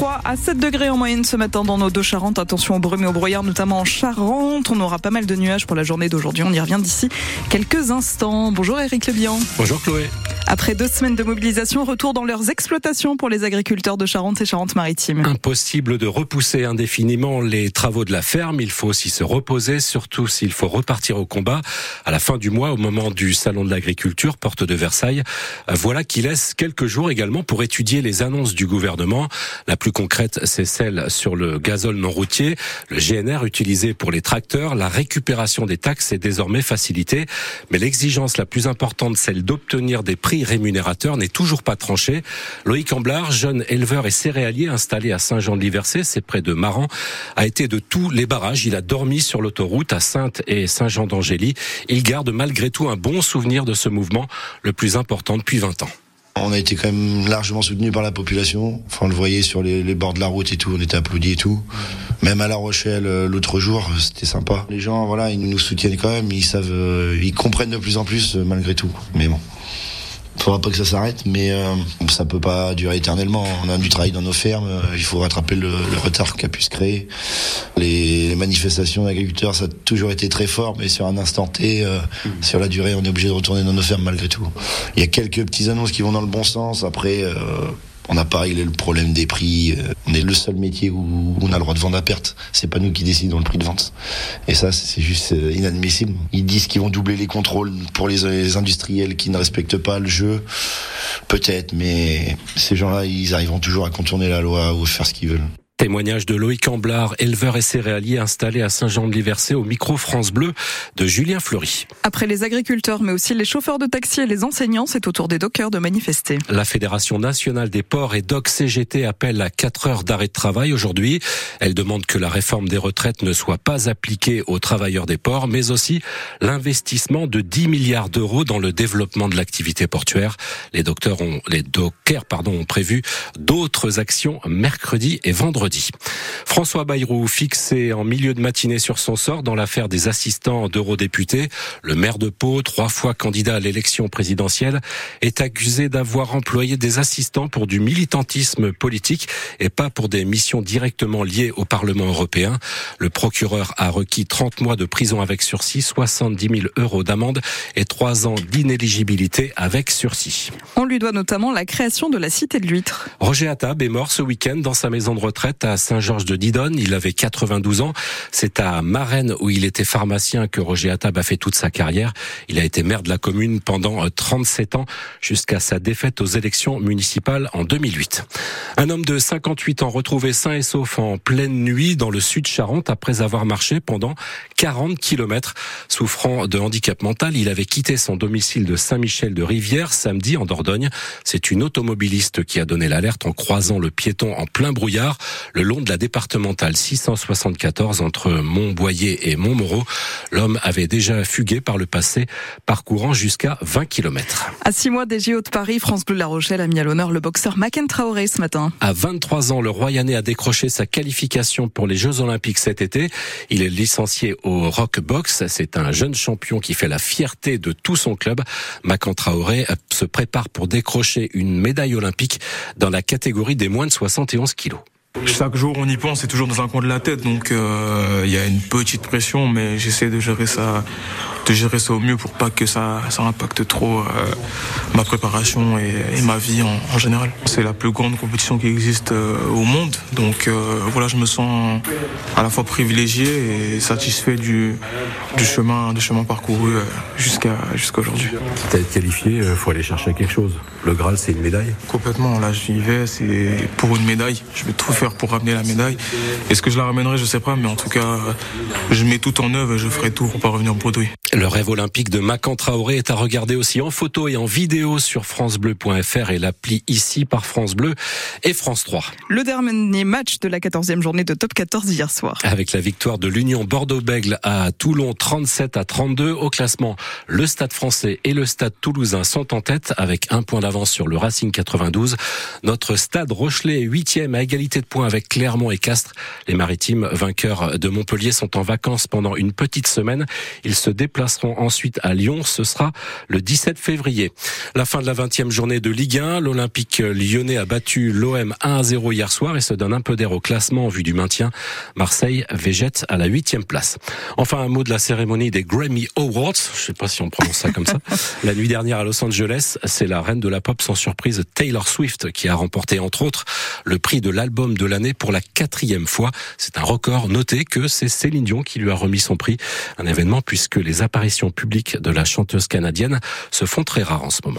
3 à 7 degrés en moyenne ce matin dans nos deux Charentes. Attention aux brumes et aux brouillards, notamment en Charente. On aura pas mal de nuages pour la journée d'aujourd'hui. On y revient d'ici quelques instants. Bonjour Eric Lebihan. Bonjour Chloé. Après deux semaines de mobilisation, retour dans leurs exploitations pour les agriculteurs de Charente et Charente-Maritime. Impossible de repousser indéfiniment les travaux de la ferme. Il faut aussi se reposer, surtout s'il faut repartir au combat. À la fin du mois, au moment du salon de l'agriculture, porte de Versailles, voilà qui laisse quelques jours également pour étudier les annonces du gouvernement. La plus concrète, c'est celle sur le gazole non routier, le GNR utilisé pour les tracteurs. La récupération des taxes est désormais facilitée, mais l'exigence la plus importante, celle d'obtenir des prix rémunérateur n'est toujours pas tranché. Loïc Amblard, jeune éleveur et céréalier installé à Saint-Jean-de-Liversay, c'est près de Maran, a été de tous les barrages. Il a dormi sur l'autoroute à Sainte et Saint-Jean-d'Angély. Il garde malgré tout un bon souvenir de ce mouvement, le plus important depuis 20 ans. On a été quand même largement soutenu par la population. On le voyait sur les, bords de la route et tout. On était applaudis et tout. Même à La Rochelle, euh, l'autre jour, c'était sympa. Les gens, voilà, ils nous soutiennent quand même. Ils savent, euh, ils comprennent de plus en plus malgré tout. Mais bon faudra pas que ça s'arrête, mais euh, ça peut pas durer éternellement. On a du travail dans nos fermes, euh, il faut rattraper le, le retard qu'a pu se créer. Les, les manifestations d'agriculteurs, ça a toujours été très fort, mais sur un instant T, euh, mmh. sur la durée, on est obligé de retourner dans nos fermes malgré tout. Il y a quelques petites annonces qui vont dans le bon sens. Après, euh, on n'a pas réglé le problème des prix. Euh, on est le seul métier où on a le droit de vendre à perte. C'est pas nous qui décidons le prix de vente. Et ça, c'est juste euh, inadmissible. Ils disent qu'ils vont doubler les contrôles pour les industriels qui ne respectent pas le jeu. Peut-être, mais ces gens-là, ils arriveront toujours à contourner la loi ou faire ce qu'ils veulent. Témoignage de Loïc Amblard, éleveur et céréalier installé à Saint-Jean-de-Liversay au micro France Bleu de Julien Fleury. Après les agriculteurs, mais aussi les chauffeurs de taxi et les enseignants, c'est au tour des dockers de manifester. La Fédération nationale des ports et docks CGT appelle à 4 heures d'arrêt de travail aujourd'hui. Elle demande que la réforme des retraites ne soit pas appliquée aux travailleurs des ports, mais aussi l'investissement de 10 milliards d'euros dans le développement de l'activité portuaire. Les docteurs ont, les dockers, pardon, ont prévu d'autres actions mercredi et vendredi. François Bayrou, fixé en milieu de matinée sur son sort dans l'affaire des assistants d'eurodéputés, le maire de Pau, trois fois candidat à l'élection présidentielle, est accusé d'avoir employé des assistants pour du militantisme politique et pas pour des missions directement liées au Parlement européen. Le procureur a requis 30 mois de prison avec sursis, 70 000 euros d'amende et 3 ans d'inéligibilité avec sursis. On lui doit notamment la création de la Cité de l'Huître. Roger Attab est mort ce week-end dans sa maison de retraite à Saint-Georges de Didonne. Il avait 92 ans. C'est à Marennes où il était pharmacien que Roger Attab a fait toute sa carrière. Il a été maire de la commune pendant 37 euh, ans jusqu'à sa défaite aux élections municipales en 2008. Un homme de 58 ans retrouvé sain et sauf en pleine nuit dans le sud Charente après avoir marché pendant 40 kilomètres. Souffrant de handicap mental, il avait quitté son domicile de Saint-Michel de Rivière samedi en Dordogne. C'est une automobiliste qui a donné l'alerte en croisant le piéton en plein brouillard le long de la départementale 674 entre Montboyer et Montmoreau. L'homme avait déjà fugué par le passé, parcourant jusqu'à 20 km. À six mois des JO de Paris, France Bleu La Rochelle a mis à l'honneur le boxeur Macken Traoré ce matin. À 23 ans, le Royanais a décroché sa qualification pour les Jeux Olympiques cet été. Il est licencié au Rock Box. C'est un jeune champion qui fait la fierté de tout son club. Macan Traoré se prépare pour décrocher une médaille olympique dans la catégorie des moins de 71 kilos. Chaque jour, on y pense, c'est toujours dans un coin de la tête, donc euh, il y a une petite pression, mais j'essaie de gérer ça, de gérer ça au mieux pour pas que ça, ça impacte trop euh, ma préparation et, et ma vie en, en général. C'est la plus grande compétition qui existe euh, au monde, donc euh, voilà, je me sens à la fois privilégié et satisfait du, du chemin, du chemin parcouru jusqu'à jusqu'à aujourd'hui. Pour être qualifié, faut aller chercher quelque chose. Le Graal, c'est une médaille. Complètement. Là, j'y vais, c'est pour une médaille. Je vais tout faire pour ramener la médaille. Est-ce que je la ramènerai? Je sais pas, mais en tout cas, je mets tout en œuvre et je ferai tout pour pas revenir bredouille. Le rêve olympique de Macan Traoré est à regarder aussi en photo et en vidéo sur francebleu.fr et l'appli ici par France Bleu et France 3. Le dernier match de la 14e journée de Top 14 hier soir. Avec la victoire de l'Union Bordeaux-Bègle à Toulon 37 à 32 au classement, le Stade français et le Stade toulousain sont en tête avec un point d'avance sur le Racing 92. Notre Stade Rochelet est huitième à égalité de points avec Clermont et Castres. Les maritimes vainqueurs de Montpellier sont en vacances pendant une petite semaine. Ils se déplacent déplaceront ensuite à Lyon. Ce sera le 17 février. La fin de la 20e journée de Ligue 1. L'Olympique lyonnais a battu l'OM 1 à 0 hier soir et se donne un peu d'air au classement en vue du maintien. Marseille végète à la 8e place. Enfin, un mot de la cérémonie des Grammy Awards. Je sais pas si on prononce ça comme ça. La nuit dernière à Los Angeles, c'est la reine de la pop sans surprise Taylor Swift qui a remporté entre autres le prix de l'album de l'année pour la quatrième fois. C'est un record. Notez que c'est Céline Dion qui lui a remis son prix. Un événement puisque les apparitions publiques de la chanteuse canadienne se font très rares en ce moment.